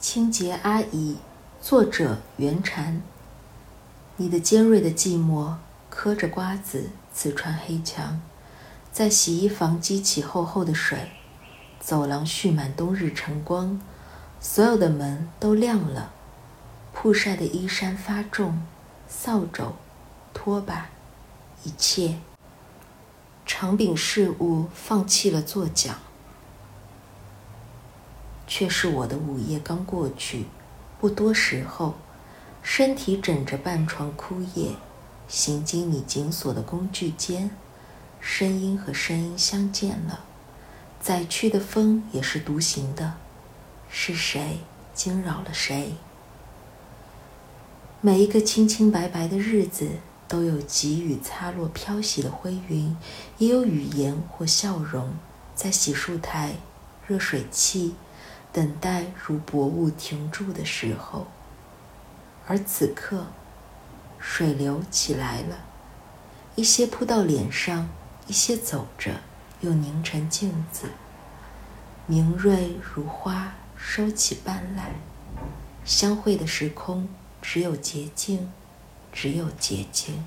清洁阿姨，作者袁禅。你的尖锐的寂寞，磕着瓜子，刺穿黑墙，在洗衣房激起厚厚的水，走廊蓄满冬日晨光，所有的门都亮了，曝晒的衣衫发重，扫帚、拖把，一切。长柄事物放弃了作桨。却是我的午夜刚过去，不多时候，身体枕着半床枯叶，行经你紧锁的工具间，声音和声音相见了，载去的风也是独行的，是谁惊扰了谁？每一个清清白白的日子，都有急雨擦落飘洗的灰云，也有语言或笑容，在洗漱台，热水器。等待如薄雾停住的时候，而此刻，水流起来了，一些扑到脸上，一些走着又凝成镜子，明锐如花，收起斑来。相会的时空，只有洁净，只有洁净。